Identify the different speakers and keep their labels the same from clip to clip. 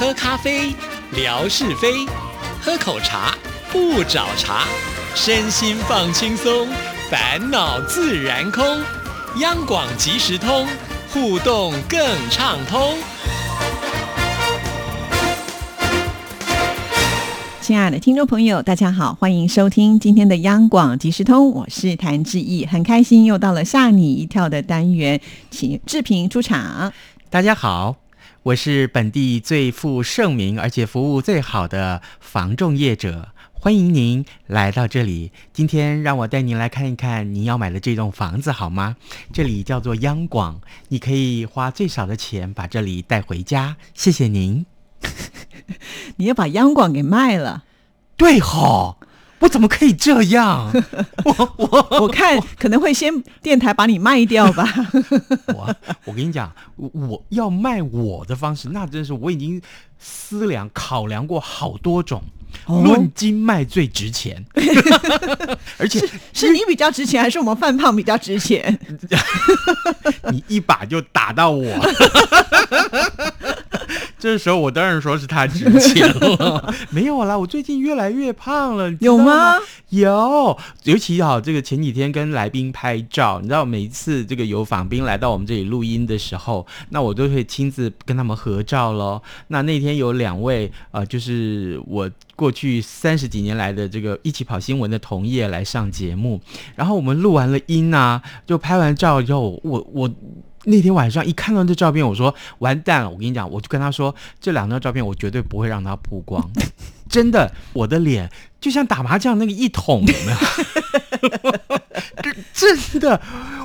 Speaker 1: 喝咖啡，聊是非；喝口茶，不找茬。身心放轻松，烦恼自然空。央广即时通，互动更畅通。
Speaker 2: 亲爱的听众朋友，大家好，欢迎收听今天的央广即时通，我是谭志毅，很开心又到了吓你一跳的单元，请志平出场。
Speaker 3: 大家好，我是本地最负盛名而且服务最好的房仲业者，欢迎您来到这里。今天让我带您来看一看您要买的这栋房子好吗？这里叫做央广，你可以花最少的钱把这里带回家。谢谢您。
Speaker 2: 你要把央广给卖了？
Speaker 3: 对吼，我怎么可以这样？我我
Speaker 2: 我看可能会先电台把你卖掉吧。
Speaker 3: 我我跟你讲，我要卖我的方式，那真是我已经思量考量过好多种，论斤卖最值钱，而且
Speaker 2: 是你比较值钱，还是我们范胖比较值钱？
Speaker 3: 你一把就打到我。这时候我当然说是他值钱了，没有啦，我最近越来越胖了，
Speaker 2: 有吗？
Speaker 3: 有，尤其好这个前几天跟来宾拍照，你知道每一次这个有访宾来到我们这里录音的时候，那我都会亲自跟他们合照喽。那那天有两位呃，就是我过去三十几年来的这个一起跑新闻的同业来上节目，然后我们录完了音啊，就拍完照以后，我我。那天晚上一看到这照片，我说完蛋了！我跟你讲，我就跟他说，这两张照片我绝对不会让他曝光。真的，我的脸就像打麻将那个一桶的，真的，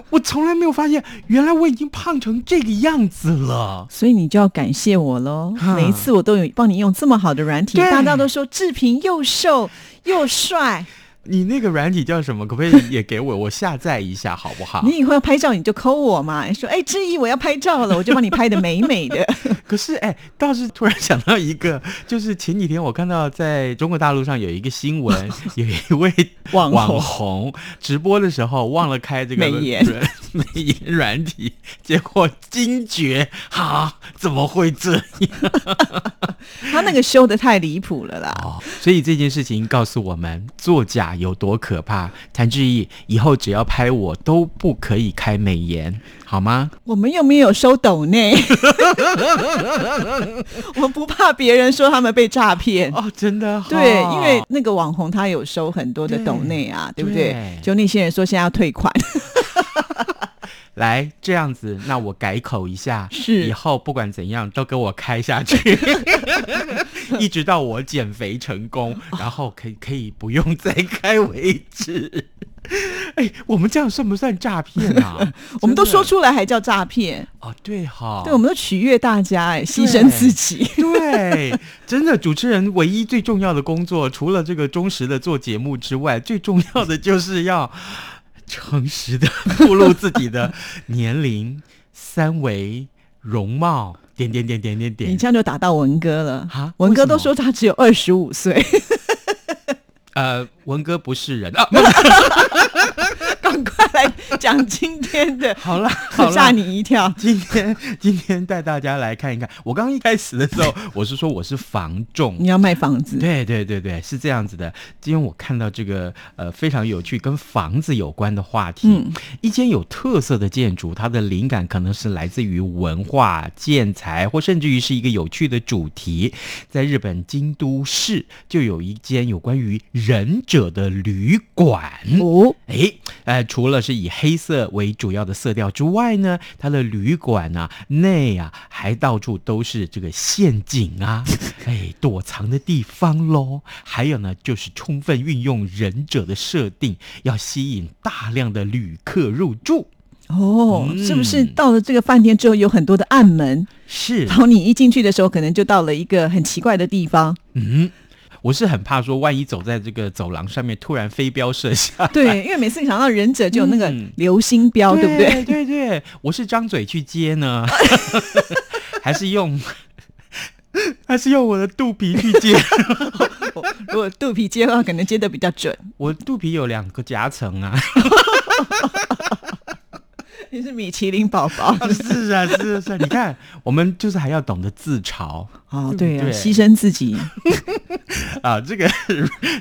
Speaker 3: 我从来没有发现，原来我已经胖成这个样子了。
Speaker 2: 所以你就要感谢我喽！每一次我都有帮你用这么好的软体，大家都说志平又瘦又帅。
Speaker 3: 你那个软体叫什么？可不可以也给我？我下载一下好不好？
Speaker 2: 你以后要拍照你就抠我嘛，说哎，志毅我要拍照了，我就帮你拍的美美的。
Speaker 3: 可是哎，倒是突然想到一个，就是前几天我看到在中国大陆上有一个新闻，有一位网红直播的时候忘了开这个
Speaker 2: 美颜
Speaker 3: 美颜软体，结果惊觉哈，怎么会这样？
Speaker 2: 他那个修的太离谱了啦。
Speaker 3: 哦，所以这件事情告诉我们，作假。有多可怕？谭志毅，以后只要拍我都不可以开美颜，好吗？
Speaker 2: 我们又没有收抖内，我们不怕别人说他们被诈骗
Speaker 3: 哦，真的。
Speaker 2: 对，因为那个网红他有收很多的抖内啊，对不对？就那些人说现在要退款。
Speaker 3: 来这样子，那我改口一下，
Speaker 2: 是
Speaker 3: 以后不管怎样都给我开下去，一直到我减肥成功，然后可以可以不用再开为止。哎，我们这样算不算诈骗啊？
Speaker 2: 我们都说出来还叫诈骗
Speaker 3: 哦？对哈，
Speaker 2: 对，我们都取悦大家，哎，牺牲自己。
Speaker 3: 对，真的，主持人唯一最重要的工作，除了这个忠实的做节目之外，最重要的就是要。诚实的 透露自己的年龄、三围、容貌，点点点点点点。
Speaker 2: 你这样就打到文哥了哈，文哥都说他只有二十五岁。
Speaker 3: 呃，文哥不是人啊。
Speaker 2: 赶快来讲今天的，
Speaker 3: 好了，
Speaker 2: 吓你一跳。
Speaker 3: 今天今天带大家来看一看。我刚刚一开始的时候，我是说我是房仲，
Speaker 2: 你要卖房子。
Speaker 3: 对对对对，是这样子的。今天我看到这个呃非常有趣跟房子有关的话题。嗯，一间有特色的建筑，它的灵感可能是来自于文化、建材，或甚至于是一个有趣的主题。在日本京都市就有一间有关于忍者的旅馆。哦，哎。呃，除了是以黑色为主要的色调之外呢，它的旅馆啊内啊还到处都是这个陷阱啊，哎，躲藏的地方喽。还有呢，就是充分运用忍者的设定，要吸引大量的旅客入住。
Speaker 2: 哦，是不是到了这个饭店之后有很多的暗门？
Speaker 3: 是，
Speaker 2: 然后你一进去的时候，可能就到了一个很奇怪的地方。嗯。
Speaker 3: 我是很怕说，万一走在这个走廊上面，突然飞镖射下。
Speaker 2: 对，因为每次你想到忍者就有那个流星镖，对不对？
Speaker 3: 对对，我是张嘴去接呢，还是用 还是用我的肚皮去接？
Speaker 2: 如果肚皮接的话，可能接的比较准。
Speaker 3: 我肚皮有两个夹层啊。
Speaker 2: 你是米其林宝宝。
Speaker 3: 是啊，是啊是啊，你看，我们就是还要懂得自嘲。
Speaker 2: 哦，对呀、
Speaker 3: 对。
Speaker 2: 牺牲自己，
Speaker 3: 啊。这个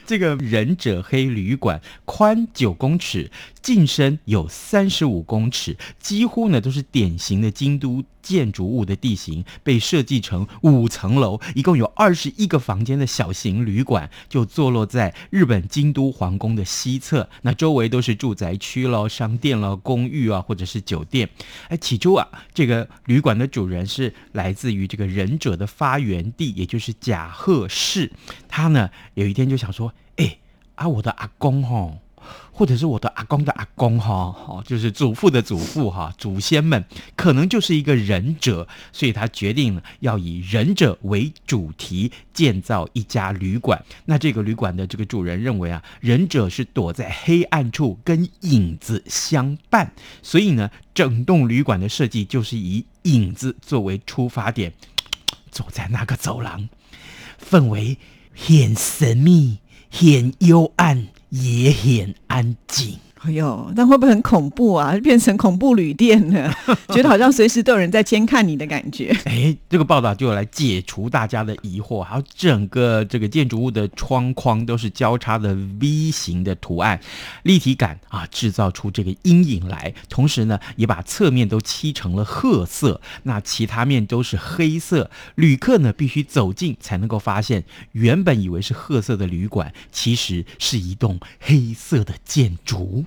Speaker 3: 这个忍者黑旅馆宽九公尺，进深有三十五公尺，几乎呢都是典型的京都建筑物的地形，被设计成五层楼，一共有二十一个房间的小型旅馆，就坐落在日本京都皇宫的西侧。那周围都是住宅区喽、商店喽、公寓啊，或者是酒店。哎，起初啊，这个旅馆的主人是来自于这个忍者的发源地，也就是甲贺市。他呢有一天就想说，哎啊，我的阿公吼。或者是我的阿公的阿公哈，哦，就是祖父的祖父哈，祖先们可能就是一个忍者，所以他决定要以忍者为主题建造一家旅馆。那这个旅馆的这个主人认为啊，忍者是躲在黑暗处跟影子相伴，所以呢，整栋旅馆的设计就是以影子作为出发点，走在那个走廊，氛围很神秘、很幽暗，也很安静。
Speaker 2: 哎呦，那会不会很恐怖啊？变成恐怖旅店了，觉得好像随时都有人在监看你的感觉。
Speaker 3: 哎，这个报道就来解除大家的疑惑，还有整个这个建筑物的窗框都是交叉的 V 型的图案，立体感啊，制造出这个阴影来。同时呢，也把侧面都漆成了褐色，那其他面都是黑色。旅客呢必须走近才能够发现，原本以为是褐色的旅馆，其实是一栋黑色的建筑。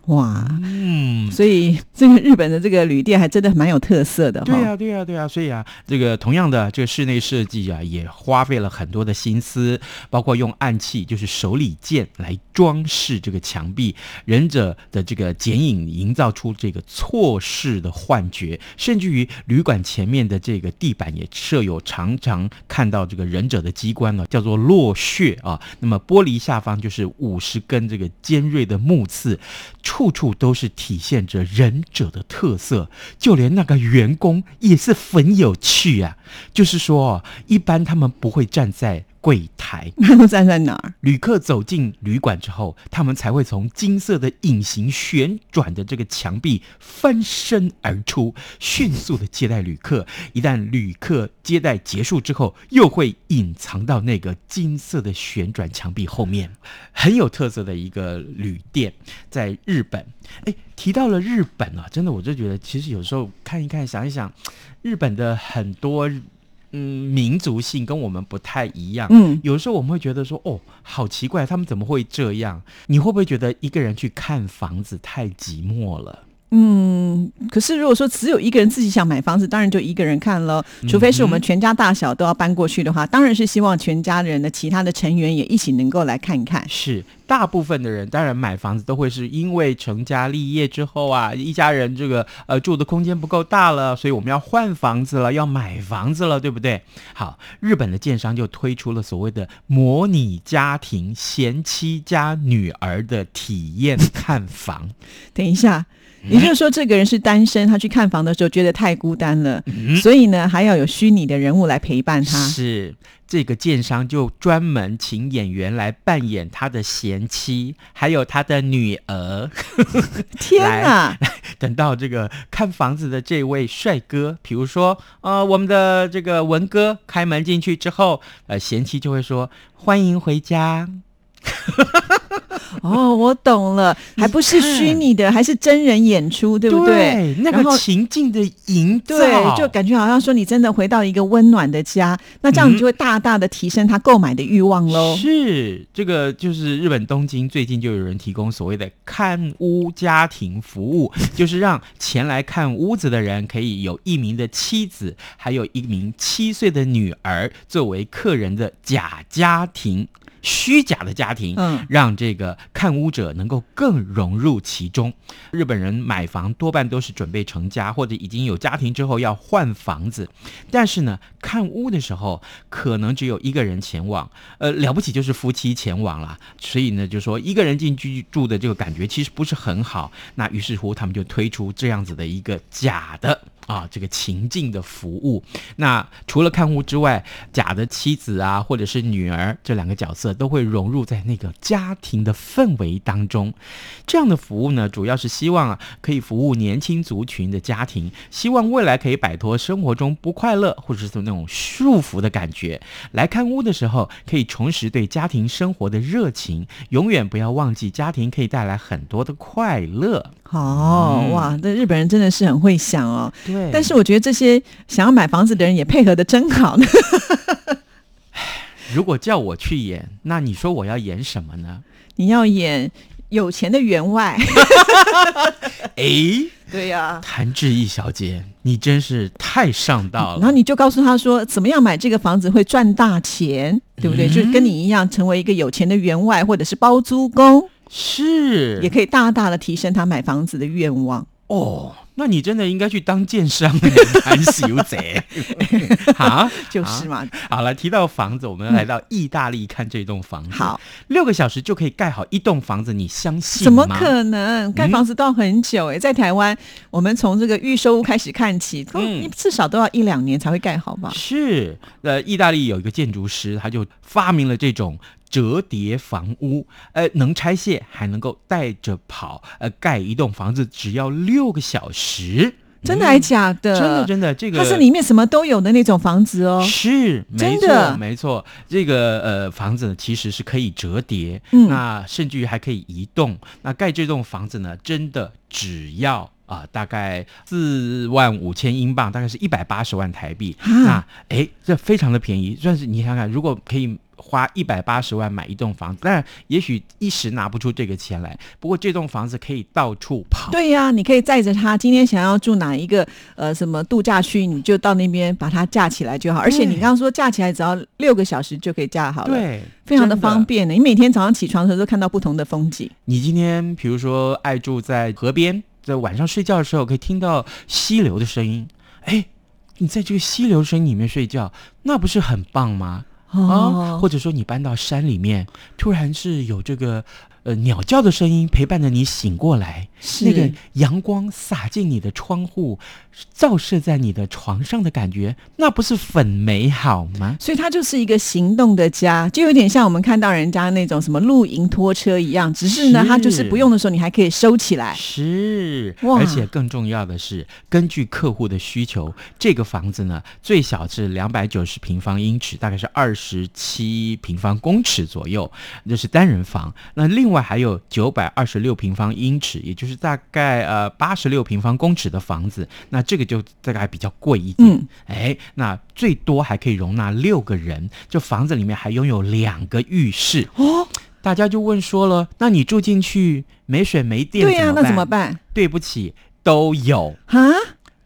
Speaker 2: 哇，
Speaker 3: 嗯，
Speaker 2: 所以这个日本的这个旅店还真的蛮有特色的。
Speaker 3: 对呀、对呀、对呀、所以啊，这个同样的这个室内设计啊，也花费了很多的心思，包括用暗器，就是手里剑来装饰这个墙壁，忍者的这个剪影营造出这个错视的幻觉，甚至于旅馆前面的这个地板也设有常常看到这个忍者的机关呢，叫做落穴啊。那么玻璃下方就是五十根这个尖锐的木刺，处处都是体现着忍者的特色，就连那个员工也是很有趣啊。就是说，一般他们不会站在柜台，
Speaker 2: 那都站在哪儿？
Speaker 3: 旅客走进旅馆之后，他们才会从金色的隐形旋转的这个墙壁翻身而出，迅速的接待旅客。一旦旅客接待结束之后，又会隐藏到那个金色的旋转墙壁后面，很有特色的一个旅店，在日本。哎，提到了日本啊，真的我就觉得，其实有时候看一看，想一想，日本的很多。嗯，民族性跟我们不太一样。
Speaker 2: 嗯，
Speaker 3: 有时候我们会觉得说，哦，好奇怪，他们怎么会这样？你会不会觉得一个人去看房子太寂寞了？
Speaker 2: 嗯，可是如果说只有一个人自己想买房子，当然就一个人看了。除非是我们全家大小都要搬过去的话，当然是希望全家人的其他的成员也一起能够来看看。
Speaker 3: 是，大部分的人当然买房子都会是因为成家立业之后啊，一家人这个呃住的空间不够大了，所以我们要换房子了，要买房子了，对不对？好，日本的建商就推出了所谓的模拟家庭贤妻加女儿的体验看房。
Speaker 2: 等一下，也就是说，这个人是单身，他去看房的时候觉得太孤单了，所以呢，还要有虚拟的人物来陪伴他。
Speaker 3: 是这个建商就专门请演员来扮演他的贤妻，还有他的女儿。
Speaker 2: 天哪！
Speaker 3: 等到这个看房子的这位帅哥，比如说呃，我们的这个文哥开门进去之后，呃，贤妻就会说欢迎回家。
Speaker 2: 哦，我懂了，还不是虚拟的，还是真人演出，对不对？
Speaker 3: 那个情境的营造，
Speaker 2: 对，就感觉好像说你真的回到一个温暖的家，那这样你就会大大的提升他购买的欲望喽。
Speaker 3: 是这个，就是日本东京最近就有人提供所谓的看屋家庭服务，就是让前来看屋子的人可以有一名的妻子，还有一名七岁的女儿作为客人的假家庭。虚假的家庭，
Speaker 2: 嗯
Speaker 3: 让这个看屋者能够更融入其中。日本人买房多半都是准备成家或者已经有家庭之后要换房子，但是呢，看屋的时候，可能只有一个人前往，呃，了不起就是夫妻前往了。所以呢，就说一个人进去住的这个感觉其实不是很好。那于是乎，他们就推出这样子的一个假的。啊，这个情境的服务，那除了看屋之外，假的妻子啊，或者是女儿这两个角色都会融入在那个家庭的氛围当中。这样的服务呢，主要是希望啊，可以服务年轻族群的家庭，希望未来可以摆脱生活中不快乐或者是那种束缚的感觉。来看屋的时候，可以重拾对家庭生活的热情，永远不要忘记家庭可以带来很多的快乐。
Speaker 2: 哦，哇，这日本人真的是很会想哦。
Speaker 3: 对，
Speaker 2: 但是我觉得这些想要买房子的人也配合的真好呢。
Speaker 3: 如果叫我去演，那你说我要演什么呢？
Speaker 2: 你要演有钱的员外。
Speaker 3: 哎，
Speaker 2: 对呀，
Speaker 3: 谭志毅小姐，你真是太上道了。
Speaker 2: 然后你就告诉他说，怎么样买这个房子会赚大钱，对不对？就跟你一样，成为一个有钱的员外，或者是包租公。
Speaker 3: 是，
Speaker 2: 也可以大大的提升他买房子的愿望
Speaker 3: 哦。那你真的应该去当建商，谈修贼
Speaker 2: 啊，就是嘛。
Speaker 3: 好了，提到房子，我们来到意大利看这栋房子。
Speaker 2: 好，
Speaker 3: 六个小时就可以盖好一栋房子，你相信
Speaker 2: 怎么可能？盖房子都要很久哎。在台湾，我们从这个预售屋开始看起，嗯，至少都要一两年才会盖好吧？
Speaker 3: 是，呃，意大利有一个建筑师，他就发明了这种。折叠房屋，呃，能拆卸，还能够带着跑，呃，盖一栋房子只要六个小时，
Speaker 2: 真的还假的？
Speaker 3: 真的真的，这个
Speaker 2: 它是里面什么都有的那种房子哦。
Speaker 3: 是，没错没错，这个呃房子呢其实是可以折叠，嗯那甚至于还可以移动。那盖这栋房子呢，真的只要啊大概四万五千英镑，大概是一百八十万台币。那哎，这非常的便宜，算是你想想，如果可以。花一百八十万买一栋房子，但也许一时拿不出这个钱来。不过这栋房子可以到处跑。
Speaker 2: 对呀，你可以载着他，今天想要住哪一个呃什么度假区，你就到那边把它架起来就好。而且你刚刚说架起来只要六个小时就可以架好了，
Speaker 3: 对，
Speaker 2: 非常的方便呢。你每天早上起床的时候都看到不同的风景。
Speaker 3: 你今天比如说爱住在河边，在晚上睡觉的时候可以听到溪流的声音，哎，你在这个溪流声音里面睡觉，那不是很棒吗？啊，或者说你搬到山里面，突然是有这个。呃，鸟叫的声音陪伴着你醒过来，那个阳光洒进你的窗户，照射在你的床上的感觉，那不是很美好吗？
Speaker 2: 所以它就是一个行动的家，就有点像我们看到人家那种什么露营拖车一样，只是呢，它就是不用的时候你还可以收起来。
Speaker 3: 是，而且更重要的是，根据客户的需求，这个房子呢，最小是两百九十平方英尺，大概是二十七平方公尺左右，这是单人房。那另另外还有九百二十六平方英尺，也就是大概呃八十六平方公尺的房子，那这个就大概比较贵一点。嗯，哎，那最多还可以容纳六个人，这房子里面还拥有两个浴室哦。大家就问说了，那你住进去没水没电，
Speaker 2: 对呀，那怎么办？
Speaker 3: 对不起，都有啊，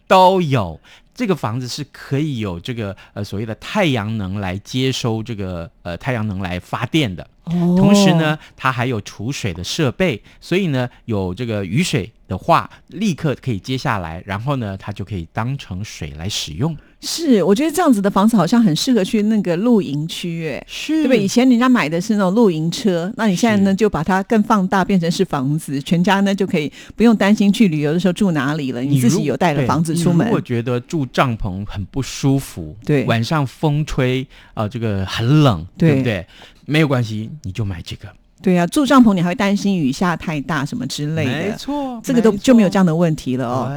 Speaker 3: 都有。这个房子是可以有这个呃所谓的太阳能来接收这个呃太阳能来发电的。同时呢，它还有储水的设备，所以呢，有这个雨水的话，立刻可以接下来，然后呢，它就可以当成水来使用。
Speaker 2: 是，我觉得这样子的房子好像很适合去那个露营区，哎，
Speaker 3: 是，
Speaker 2: 对不对？以前人家买的是那种露营车，那你现在呢，就把它更放大，变成是房子，全家呢就可以不用担心去旅游的时候住哪里了，你自己有带了房子出门。
Speaker 3: 如果觉得住帐篷很不舒服，
Speaker 2: 对，
Speaker 3: 晚上风吹啊，这个很冷，对不对？没有关系，你就买这个。
Speaker 2: 对呀，住帐篷你还会担心雨下太大什么之类的。
Speaker 3: 没错，
Speaker 2: 这个都就没有这样的问题了哦。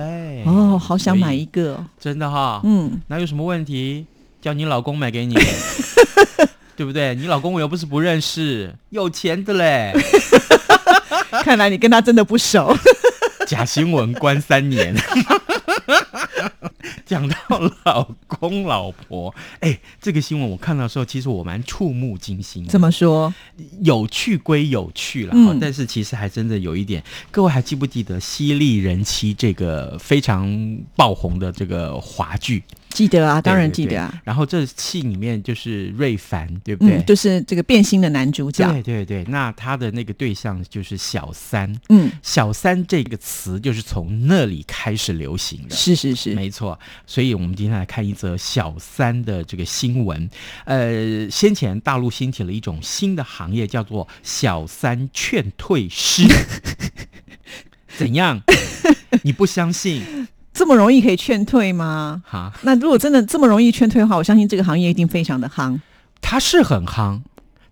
Speaker 2: 哦，好想买一个，
Speaker 3: 真的哈。嗯，那有什么问题？叫你老公买给你，对不对？你老公我又不是不认识，有钱的嘞。
Speaker 2: 看来你跟他真的不熟。
Speaker 3: 假新闻关三年。讲到老公老婆，哎，这个新闻我看到的时候，其实我蛮触目惊心。
Speaker 2: 怎么说？
Speaker 3: 有趣归有趣了，但是其实还真的有一点。各位还记不记得《犀利人妻》这个非常爆红的这个华剧？
Speaker 2: 记得啊，当然记得啊。
Speaker 3: 然后这戏里面就是瑞凡，对不对？
Speaker 2: 嗯，就是这个变心的男主角。
Speaker 3: 对对对，那他的那个对象就是小三。
Speaker 2: 嗯，
Speaker 3: 小三这个词就是从那里开始流行的。
Speaker 2: 是是是，
Speaker 3: 没错，所以我们今天来看一则小三的这个新闻。呃，先前大陆兴起了一种新的行业，叫做小三劝退师。怎样？你不相信？
Speaker 2: 这么容易可以劝退吗？
Speaker 3: 哈，
Speaker 2: 那如果真的这么容易劝退的话，我相信这个行业一定非常的夯。
Speaker 3: 它是很夯，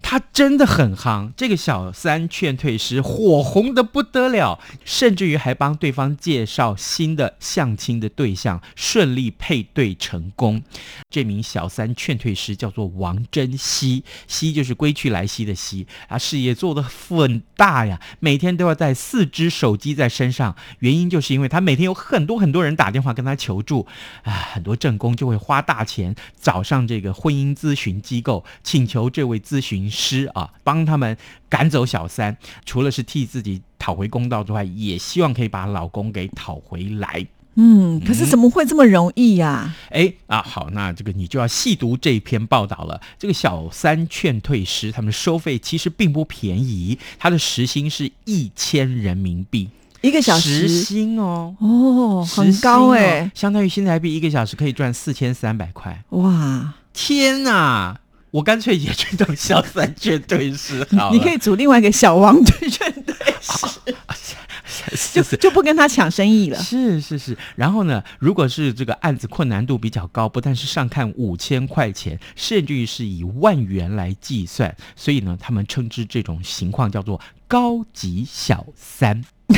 Speaker 3: 他真的很夯。这个小三劝退师火红的不得了，甚至于还帮对方介绍新的相亲的对象，顺利配对成功。这名小三劝退师叫做王珍惜，惜就是归去来兮的惜啊，事业做得很大呀，每天都要带四只手机在身上。原因就是因为他每天有很多很多人打电话跟他求助，啊，很多正宫就会花大钱找上这个婚姻咨询机构，请求这位咨询啊帮他们赶走小三，除了是替自己讨回公道之外，也希望可以把老公给讨回来。
Speaker 2: 嗯，可是怎么会这么容易呀、
Speaker 3: 哎啊，好，那这个你就要细读这篇报道了。这个小三劝退师，他们收费其实并不便宜，他的时薪是一千人民币，
Speaker 2: 一个小
Speaker 3: 时
Speaker 2: 时
Speaker 3: 薪哦，
Speaker 2: 哦，很高哎、
Speaker 3: 相当于新台币一个小时可以赚四千三百块。
Speaker 2: 哇！
Speaker 3: 天哪！我干脆也去当小三劝退师好了。
Speaker 2: 你可以组另外一个小王对劝退师，
Speaker 3: 就
Speaker 2: 就就不跟他抢生意了。
Speaker 3: 是是是，然后呢，如果是这个案子困难度比较高，不但是上看五千块钱，甚至于是以万元来计算，所以呢，他们称之这种情况叫做高级小三。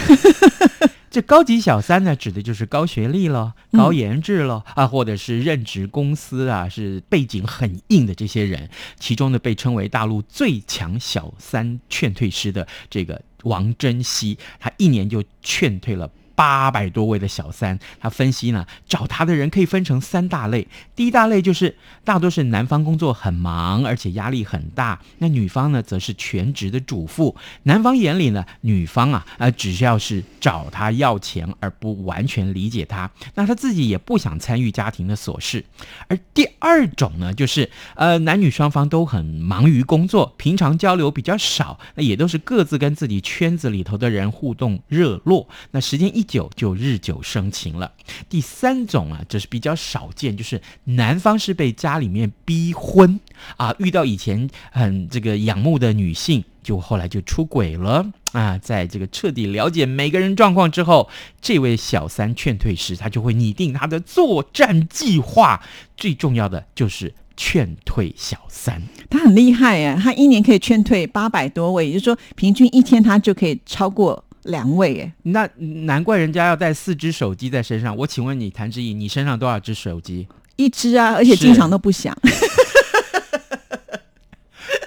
Speaker 3: 这高级小三呢，指的就是高学历了、高颜值了、啊，或者是任职公司啊，是背景很硬的这些人。其中呢，被称为大陆最强小三劝退师的这个王珍惜，他一年就劝退了。八百多位的小三，他分析呢，找他的人可以分成三大类。第一大类就是大多是男方工作很忙，而且压力很大，那女方呢则是全职的主妇。男方眼里呢，女方啊，呃，只要是找他要钱，而不完全理解他，那他自己也不想参与家庭的琐事。而第二种呢，就是呃，男女双方都很忙于工作，平常交流比较少，那也都是各自跟自己圈子里头的人互动热络，那时间一久就日久生情了。第三种啊，这是比较少见，就是男方是被家里面逼婚啊，遇到以前很这个仰慕的女性，就后来就出轨了啊。在这个彻底了解每个人状况之后，这位小三劝退时，他就会拟定他的作战计划，最重要的就是。劝退小三，
Speaker 2: 他很厉害哎，他一年可以劝退八百多位，也就是说，平均一天他就可以超过两位耶。
Speaker 3: 那难怪人家要带四只手机在身上。我请问你，谭志毅，你身上多少只手机？
Speaker 2: 一只啊，而且经常都不响。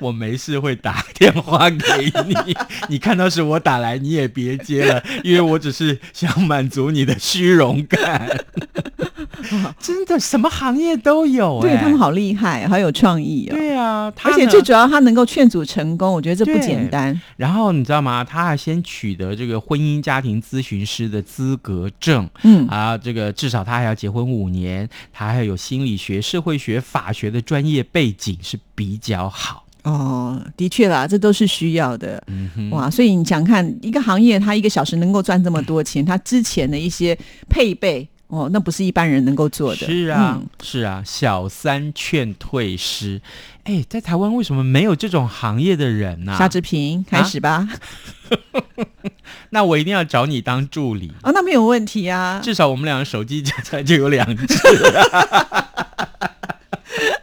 Speaker 3: 我没事会打电话给你，你看到是我打来，你也别接了，因为我只是想满足你的虚荣感。真的，什么行业都有、欸，
Speaker 2: 对他们好厉害，好有创意哦。
Speaker 3: 对啊，他
Speaker 2: 而且最主要，他能够劝阻成功，我觉得这不简单。
Speaker 3: 然后你知道吗？他还先取得这个婚姻家庭咨询师的资格证，
Speaker 2: 嗯
Speaker 3: 啊，这个至少他还要结婚五年，他还有心理学、社会学、法学的专业背景是比较好。
Speaker 2: 哦，的确啦，这都是需要的。哇，所以你想看一个行业，它一个小时能够赚这么多钱，它之前的一些配备，哦，那不是一般人能够做的。
Speaker 3: 是啊，
Speaker 2: 嗯
Speaker 3: 是啊，小三劝退师，哎，在台湾为什么没有这种行业的人呢、
Speaker 2: 夏志平，开始吧。
Speaker 3: 那我一定要找你当助理，
Speaker 2: 哦，那没有问题啊。
Speaker 3: 至少我们两个手机加起来就有两只。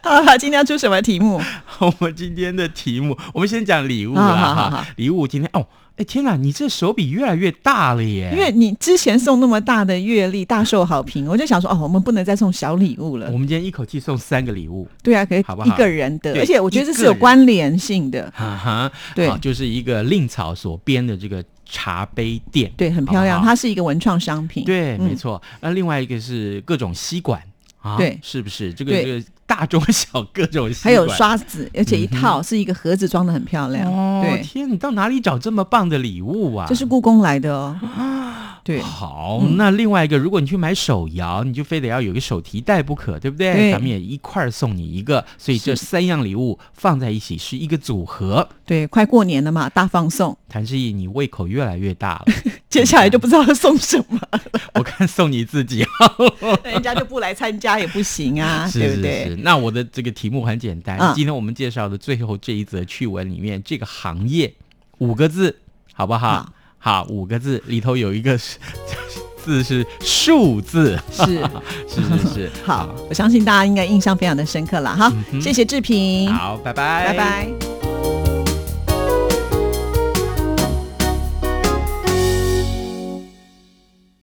Speaker 2: 好了，今天要出什么题目？
Speaker 3: 我们今天的题目，我们先讲礼物
Speaker 2: 好。
Speaker 3: 礼物今天哦，哎天哪，你这手笔越来越大了耶！
Speaker 2: 因为你之前送那么大的月历，大受好评，我就想说，哦，我们不能再送小礼物了
Speaker 3: 我。们今天一口气送三个礼物，
Speaker 2: 对啊，可以
Speaker 3: 好不好
Speaker 2: 一个人的，而且我觉得这是有关联性的。
Speaker 3: 哈哈，
Speaker 2: 对
Speaker 3: 好就是一个令草所编的这个茶杯垫，
Speaker 2: 对，很漂亮，
Speaker 3: 好好
Speaker 2: 它是一个文创商品。
Speaker 3: 对，
Speaker 2: 嗯
Speaker 3: 没错。那另外一个是各种吸管啊，
Speaker 2: 对
Speaker 3: 是不是？这个
Speaker 2: 对
Speaker 3: 这个大中小各种
Speaker 2: 还有刷子，而且一套是一个盒子装的很漂亮。
Speaker 3: 哦，
Speaker 2: 对，
Speaker 3: 天，你到哪里找这么棒的礼物啊？
Speaker 2: 这是故宫来的哦。啊 对，
Speaker 3: 好，
Speaker 2: 嗯
Speaker 3: 那另外一个，如果你去买手摇，你就非得要有一个手提袋不可，对不对？
Speaker 2: 对
Speaker 3: 咱们也一块儿送你一个，所以这三样礼物放在一起是一个组合。
Speaker 2: 对，快过年了嘛，大放送，
Speaker 3: 谭志毅，你胃口越来越大了，
Speaker 2: 接下来就不知道送什么，
Speaker 3: 我看送你自己，
Speaker 2: 人家就不来参加也不行啊，
Speaker 3: 是是
Speaker 2: 对不对？
Speaker 3: 是。那我的这个题目很简单，
Speaker 2: 嗯
Speaker 3: 今天我们介绍的最后这一则趣闻里面，这个行业五个字，好不好？
Speaker 2: 好
Speaker 3: 好，五个字里头有一个是字是数字，
Speaker 2: 是。
Speaker 3: 是是是，
Speaker 2: 好，我相信大家应该印象非常的深刻了哈。谢谢志平，
Speaker 3: 好，拜拜，
Speaker 2: 拜拜。